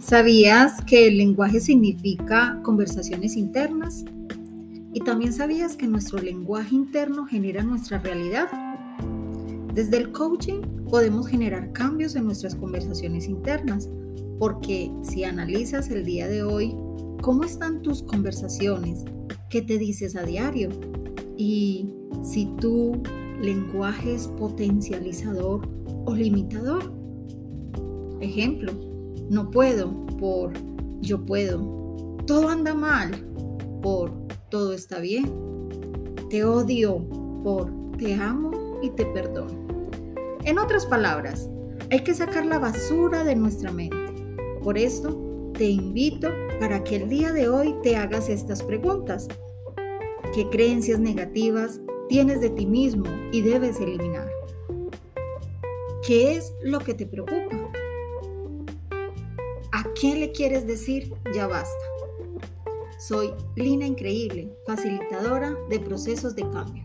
¿Sabías que el lenguaje significa conversaciones internas? ¿Y también sabías que nuestro lenguaje interno genera nuestra realidad? Desde el coaching podemos generar cambios en nuestras conversaciones internas, porque si analizas el día de hoy, ¿cómo están tus conversaciones? ¿Qué te dices a diario? Y si tu lenguaje es potencializador o limitador. Ejemplo, no puedo por yo puedo. Todo anda mal por todo está bien. Te odio por te amo y te perdono. En otras palabras, hay que sacar la basura de nuestra mente. Por esto, te invito para que el día de hoy te hagas estas preguntas. ¿Qué creencias negativas tienes de ti mismo y debes eliminar? ¿Qué es lo que te preocupa? ¿A quién le quieres decir ya basta? Soy Lina Increíble, facilitadora de procesos de cambio.